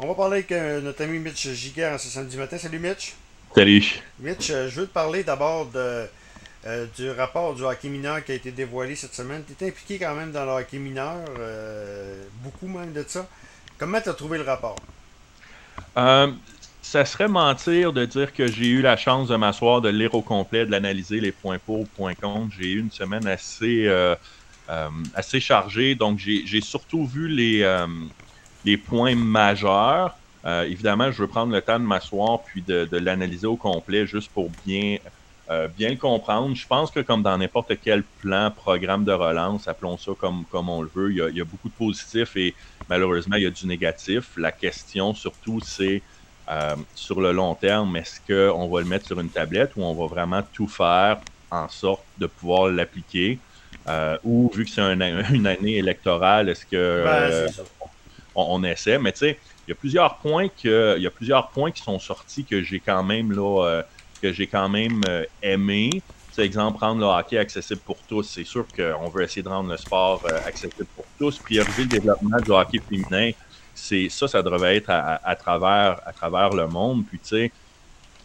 On va parler avec euh, notre ami Mitch Giguère ce samedi matin. Salut Mitch. Salut. Mitch, euh, je veux te parler d'abord de, euh, du rapport du hockey mineur qui a été dévoilé cette semaine. Tu étais impliqué quand même dans le hockey mineur, beaucoup même de ça. Comment tu as trouvé le rapport? ça serait mentir de dire que j'ai eu la chance de m'asseoir, de lire au complet, de l'analyser, les points pour, points contre. J'ai eu une semaine assez, assez chargée, donc j'ai surtout vu les les points majeurs. Euh, évidemment, je veux prendre le temps de m'asseoir puis de, l'analyser au complet juste pour bien, euh, bien le comprendre. Je pense que comme dans n'importe quel plan, programme de relance, appelons ça comme, comme on le veut, il y, a, il y a beaucoup de positifs et malheureusement, il y a du négatif. La question surtout, c'est euh, sur le long terme, est-ce qu'on va le mettre sur une tablette ou on va vraiment tout faire en sorte de pouvoir l'appliquer? ou vu que c'est une année électorale, est-ce que ben, on, essaie. Mais tu sais, il y a plusieurs points que, il y a plusieurs points qui sont sortis que j'ai quand même là, euh, que j'ai quand même euh, aimé. Exemple, rendre le hockey accessible pour tous. C'est sûr qu'on veut essayer de rendre le sport euh, accessible pour tous. Prioriser le développement du hockey féminin. C'est ça, ça devrait être à, travers, le monde. Puis tu sais,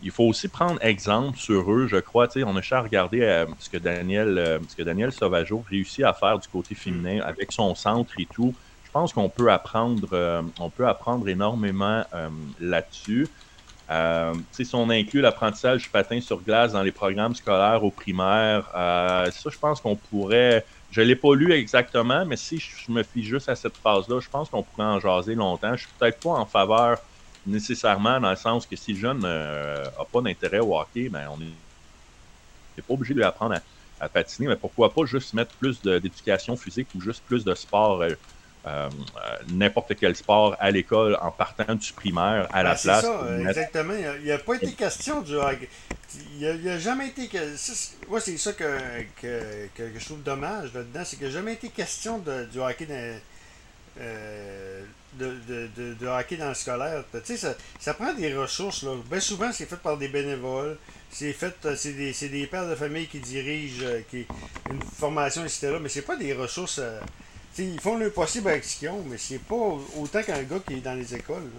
il faut aussi prendre exemple sur eux, je crois. Tu on a cher regardé ce que Daniel, ce que Daniel Sauvageau réussit à faire du côté féminin avec son centre et tout je pense qu'on peut apprendre, euh, on peut apprendre énormément euh, là-dessus. Euh, si on inclut l'apprentissage du patin sur glace dans les programmes scolaires au primaire, ça, je pense qu'on pourrait. Je ne l'ai pas lu exactement, mais si je me fie juste à cette phrase-là, je pense qu'on pourrait en jaser longtemps. Je suis peut-être pas en faveur nécessairement dans le sens que si le jeune n'a pas d'intérêt au hockey, ben on n'est pas obligé de lui apprendre à, à, patiner, mais pourquoi pas juste mettre plus d'éducation physique ou juste plus de sport euh, n'importe quel sport à l'école en partant du primaire à la ben, place. C'est ça, exactement. Il n'y a, pas été question du Il n'y a, jamais été. Moi, c'est ça que, que, que, je trouve dommage là-dedans, c'est qu'il n'y a jamais été question de, du hockey dans, euh, de, de, de, hockey dans le scolaire. Tu sais, ça, ça, prend des ressources. Là. Bien souvent, c'est fait par des bénévoles. C'est fait, c'est des, des, pères de famille qui dirigent euh, qui, une formation, etc. Mais c'est pas des ressources ils font le possible avec ce qu'ils ont, mais c'est pas autant qu'un gars qui est dans les écoles.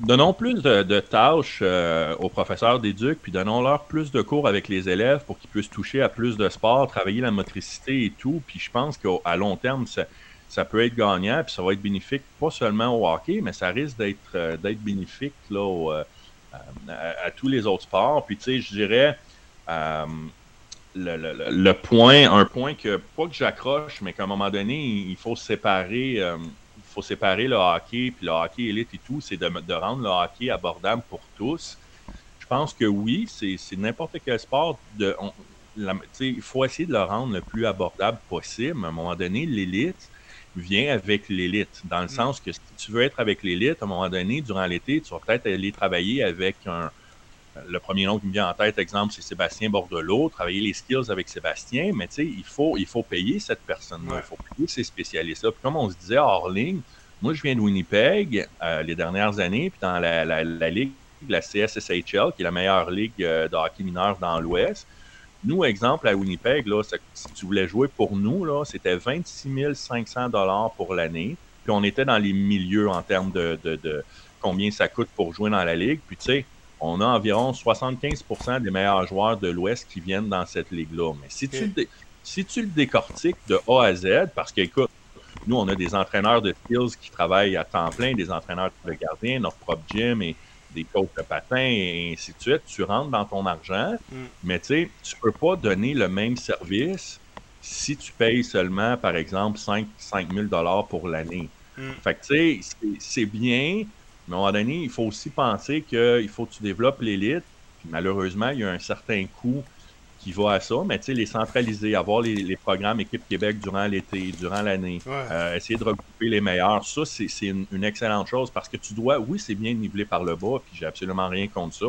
Donnons plus de, tâches euh, aux professeurs d'éduc, puis donnons-leur plus de cours avec les élèves pour qu'ils puissent toucher à plus de sport, travailler la motricité et tout. Puis je pense qu'à long terme, ça, peut être gagnant, puis ça va être bénéfique pas seulement au hockey, mais ça risque d'être euh, bénéfique là, euh, à, tous les autres sports. Puis tu sais, je dirais le, point, un point que, pas que j'accroche, mais qu'à un moment donné, il faut séparer, euh, il faut séparer le hockey, puis le hockey élite et tout, c'est de, de, rendre le hockey abordable pour tous. Je pense que oui, c'est n'importe quel sport. De, il faut essayer de le rendre le plus abordable possible. À un moment donné, l'élite vient avec l'élite, dans le mm. sens que si tu veux être avec l'élite, à un moment donné, durant l'été, tu vas peut-être aller travailler avec un, le premier nom qui me vient en tête, exemple, c'est Sébastien Bordelot, travailler les skills avec Sébastien, mais tu sais, il faut, il faut payer cette personne-là, il faut payer ces spécialistes-là. Puis comme on se disait hors ligne, moi, je viens de Winnipeg euh, les dernières années, puis dans la, la, ligue, la CSSHL, qui est la meilleure ligue euh, de hockey mineur dans l'Ouest. Nous, exemple, à Winnipeg, là, si tu voulais jouer pour nous, là, c'était 26 500 pour l'année. Puis on était dans les milieux en termes de, de, de combien ça coûte pour jouer dans la ligue. Puis tu sais, on a environ 75% des meilleurs joueurs de l'Ouest qui viennent dans cette ligue-là. Mais si, tu le si tu le décortiques de A à Z, parce qu'écoute, nous, on a des entraîneurs de skills qui travaillent à temps plein, des entraîneurs de gardiens, notre propre gym et des coachs de patins et ainsi de suite. Tu rentres dans ton argent, mm. mais tu sais, tu peux pas donner le même service si tu payes seulement, par exemple, 5, 000 pour l'année. Mm. Fait que tu sais, c'est bien, à un moment donné, il faut aussi penser qu'il faut que tu développes l'élite. malheureusement, il y a un certain coût qui va à ça, mais tu sais, les centraliser, avoir les, programmes Équipe Québec durant l'été, durant l'année, euh, essayer de regrouper les meilleurs, ça, c'est une, excellente chose parce que tu dois, oui, c'est bien nivelé par le bas, puis j'ai absolument rien contre ça,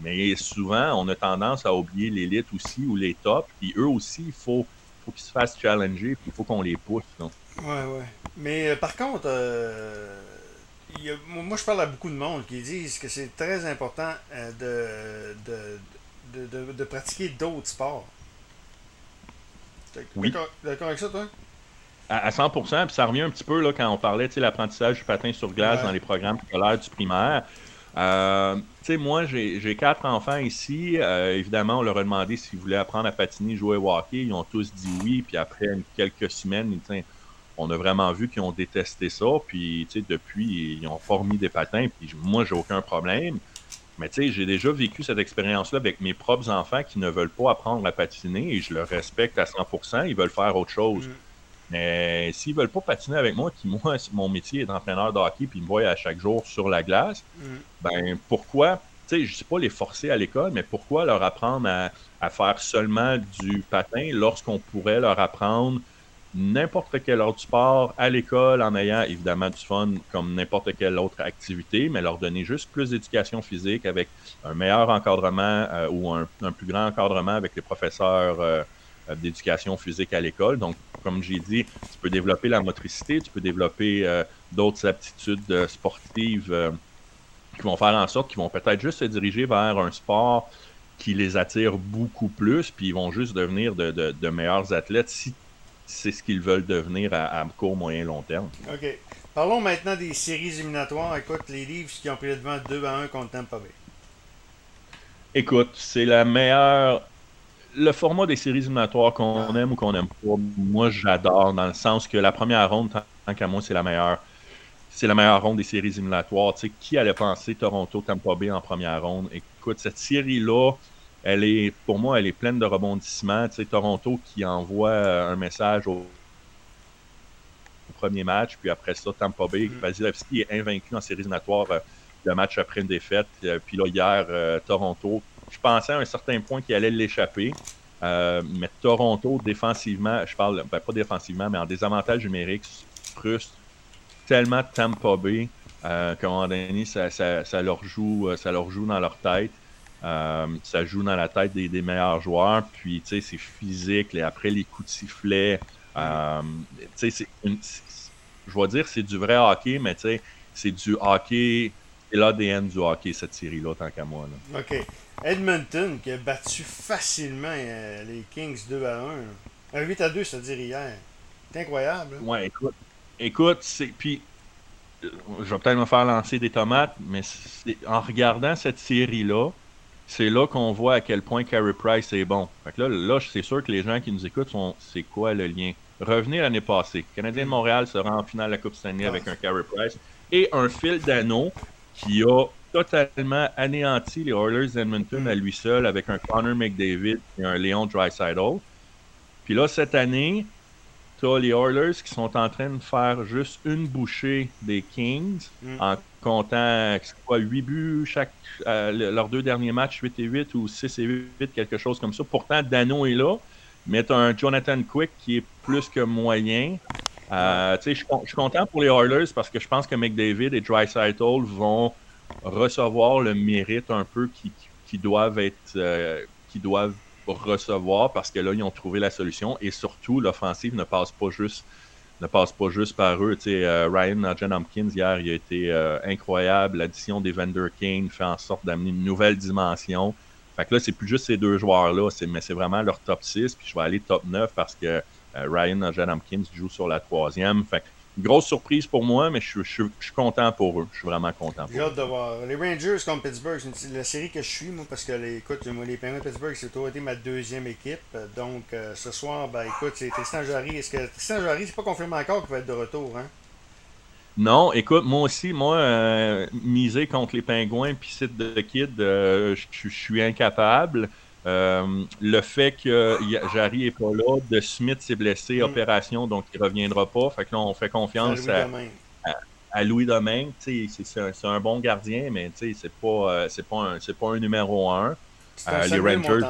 mais souvent, on a tendance à oublier l'élite aussi ou les tops, puis eux aussi, il faut, faut qu'ils se fassent challenger, puis il faut qu'on les pousse. Donc. Ouais, ouais. Mais euh, par contre, euh, moi, je parle à beaucoup de monde qui disent que c'est très important euh, de, de, de, pratiquer d'autres sports. Oui. D'accord avec ça, toi? à, 100%, puis ça revient un petit peu là, quand on parlait de l'apprentissage du patin sur glace dans les programmes scolaires du primaire. Euh, tu sais, moi, j'ai quatre enfants ici. Euh, évidemment, on leur a demandé s'ils voulaient apprendre à patiner, jouer au hockey. Ils ont tous dit oui. Puis après quelques semaines, on a vraiment vu qu'ils ont détesté ça. Puis, tu sais, depuis, ils ont formé des patins. Puis moi, j'ai aucun problème. Mais tu sais, j'ai déjà vécu cette expérience-là avec mes propres enfants qui ne veulent pas apprendre à patiner et je le respecte à 100%. Ils veulent faire autre chose. Mm. Mais s'ils veulent pas patiner avec moi, qui moi, mon métier est d'entraîneur de hockey, puis ils me voient à chaque jour sur la glace, mm. ben pourquoi, tu sais, je sais pas les forcer à l'école, mais pourquoi leur apprendre à, faire seulement du patin lorsqu'on pourrait leur apprendre n'importe quel autre sport à l'école en ayant évidemment du fun comme n'importe quelle autre activité, mais leur donner juste plus d'éducation physique avec un meilleur encadrement euh, ou un, plus grand encadrement avec les professeurs euh, d'éducation physique à l'école. Donc, comme j'ai dit, tu peux développer la motricité, tu peux développer euh, d'autres aptitudes sportives qui vont faire en sorte qu'ils vont peut-être juste se diriger vers un sport qui les attire beaucoup plus, puis ils vont juste devenir de, meilleurs athlètes si c'est ce qu'ils veulent devenir à, court, moyen, long terme. OK. Parlons maintenant des séries éliminatoires. Écoute, les livres qui ont pris le devant 2 à 1 contre Tampa Bay. Écoute, c'est la meilleure le format des séries éliminatoires qu'on aime ou qu'on aime pas, moi j'adore dans le sens que la première ronde, tant qu'à moi, c'est la meilleure. C'est la meilleure ronde des séries éliminatoires. Tu sais, qui allait penser Toronto Tampa Bay en première ronde? Écoute, cette série-là, elle est, pour moi, elle est pleine de rebondissements. Tu sais, Toronto qui envoie euh, un message au, premier match, puis après ça, Tampa Bay, mm. Vasilevski est invaincu en séries éliminatoires euh, le match après une défaite. Euh, puis là, hier, Toronto je pensais à un certain point qu'il allait l'échapper. Euh, mais Toronto, défensivement, je parle ben, pas défensivement, mais en désavantage numérique, frustre tellement Tampa Bay euh, qu'à un moment donné, ça, leur joue, ça leur joue dans leur tête. Ça joue dans la tête des, meilleurs joueurs. Puis, tu sais, c'est physique. Et après les coups de sifflet, tu sais, je vais dire c'est du vrai hockey, mais tu sais, c'est du hockey. C'est l'ADN du hockey, cette série-là, tant qu'à moi. OK. Edmonton qui a battu facilement euh, les Kings 2 à 1. Un 8 à 2, c'est-à-dire hier. C'est incroyable. Hein? Ouais, écoute, écoute c'est. Puis, euh, je vais peut-être me faire lancer des tomates, mais en regardant cette série-là, c'est là qu'on voit à quel point Carey Price est bon. Fait que là, là c'est sûr que les gens qui nous écoutent sont c'est quoi le lien? Revenez l'année passée. Le Canadien de Montréal sera en finale de la Coupe Stanley avec un Carey Price et un fil d'anneau qui a totalement anéanti les Oilers d'Edmonton à lui seul avec un Connor McDavid et un Léon Draisaitl. Puis là, cette année, tu as les Oilers qui sont en train de faire juste une bouchée des Kings mm. en comptant quoi, 8 buts chaque euh, leurs deux derniers matchs, 8 et 8 ou 6 et 8, quelque chose comme ça. Pourtant, Dano est là, mais tu as un Jonathan Quick qui est plus que moyen. Euh, je suis content pour les Oilers parce que je pense que McDavid et Draisaitl vont recevoir le mérite un peu qui, doivent être euh, qui doivent recevoir parce que là ils ont trouvé la solution et surtout l'offensive ne passe pas juste ne passe pas juste par eux. Tu euh, Ryan Nugent Hopkins hier il a été euh, incroyable. L'addition des Vander Kane fait en sorte d'amener une nouvelle dimension. Fait que là c'est plus juste ces deux joueurs là, mais c'est vraiment leur top 6 puis je vais aller top 9 parce que Ryan Nugent Hopkins joue sur la troisième. Fait grosse surprise pour moi, mais je, suis content pour eux. Je suis vraiment content J'ai hâte de voir. Les Rangers contre Pittsburgh, c'est la série que je suis, moi, parce que, les, écoute, moi, les Penguins de Pittsburgh, c'est toujours été ma deuxième équipe. Donc, euh, ce soir, ben, écoute, c'est Tristan Jarry. Est-ce que Tristan Jarry, c'est pas confirmé encore qu'il va être de retour, hein? Non, écoute, moi aussi, moi, euh, miser contre les Pingouins puis site de Kid, euh, je suis incapable. Euh, le fait que Jarry n'est pas là, de Smith s'est blessé, mm. opération, donc il ne reviendra pas. Fait que là, on fait confiance à, Louis Domingue. C'est un, un, bon gardien, mais c'est pas, euh, c'est pas, un, pas un numéro un. Euh, les Rangers.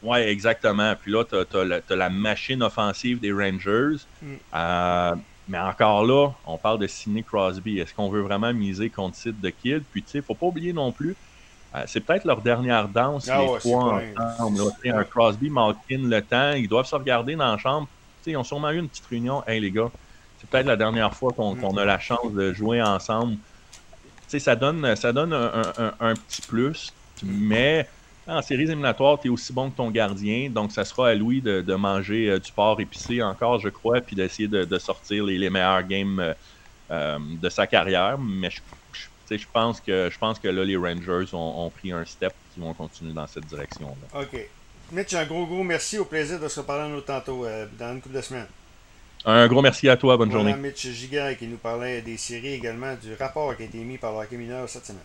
Oui, exactement. Puis là, tu as, la machine offensive des Rangers. Mm. mais encore là, on parle de Sidney Crosby. Est-ce qu'on veut vraiment miser contre site de Kidd? Puis, tu sais, faut pas oublier non plus, euh, c'est peut-être leur dernière danse, ah les trois ensemble. Un Crosby, Malkin, le temps, ils doivent se regarder dans la chambre. ils ont sûrement eu une petite réunion. Hey, les gars, c'est peut-être la dernière fois qu'on a la chance de jouer ensemble. ça donne, ça donne un, petit plus, mais en séries éliminatoires, tu es aussi bon que ton gardien. Donc, ça sera à Louis de, manger euh, du porc épicé encore, je crois, puis d'essayer de, sortir les, meilleurs games euh, euh, de sa carrière. Mais je, je, pense que, je pense que là, les Rangers ont, pris un step qui vont continuer dans cette direction-là. OK. Mitch, un gros, gros merci. Au plaisir de se reparler un autre tantôt dans une couple de semaines. Un gros merci à toi. Bonne voilà, journée. Mitch Giga qui nous parlait des séries également, du rapport qui a été mis par le hockey mineur cette semaine.